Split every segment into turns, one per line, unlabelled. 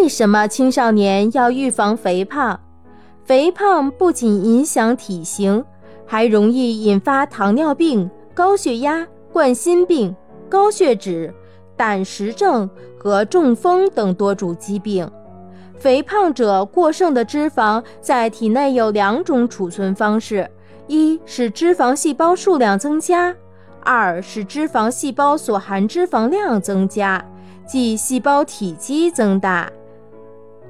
为什么青少年要预防肥胖？肥胖不仅影响体型，还容易引发糖尿病、高血压、冠心病、高血脂、胆石症和中风等多种疾病。肥胖者过剩的脂肪在体内有两种储存方式：一是脂肪细胞数量增加，二是脂肪细胞所含脂肪量增加，即细胞体积增大。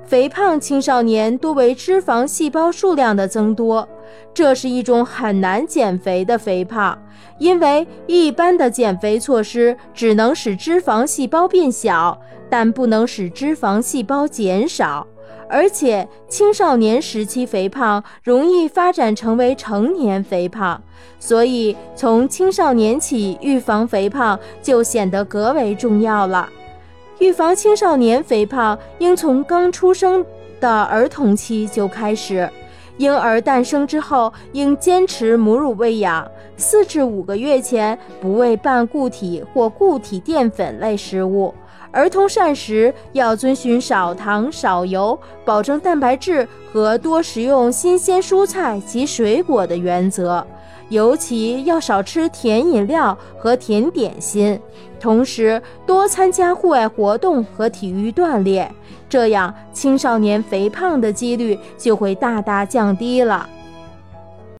肥胖青少年多为脂肪细胞数量的增多，这是一种很难减肥的肥胖，因为一般的减肥措施只能使脂肪细胞变小。但不能使脂肪细胞减少，而且青少年时期肥胖容易发展成为成年肥胖，所以从青少年起预防肥胖就显得格为重要了。预防青少年肥胖应从刚出生的儿童期就开始，婴儿诞生之后应坚持母乳喂养，四至五个月前不喂半固体或固体淀粉类食物。儿童膳食要遵循少糖少油，保证蛋白质和多食用新鲜蔬菜及水果的原则，尤其要少吃甜饮料和甜点心，同时多参加户外活动和体育锻炼，这样青少年肥胖的几率就会大大降低了。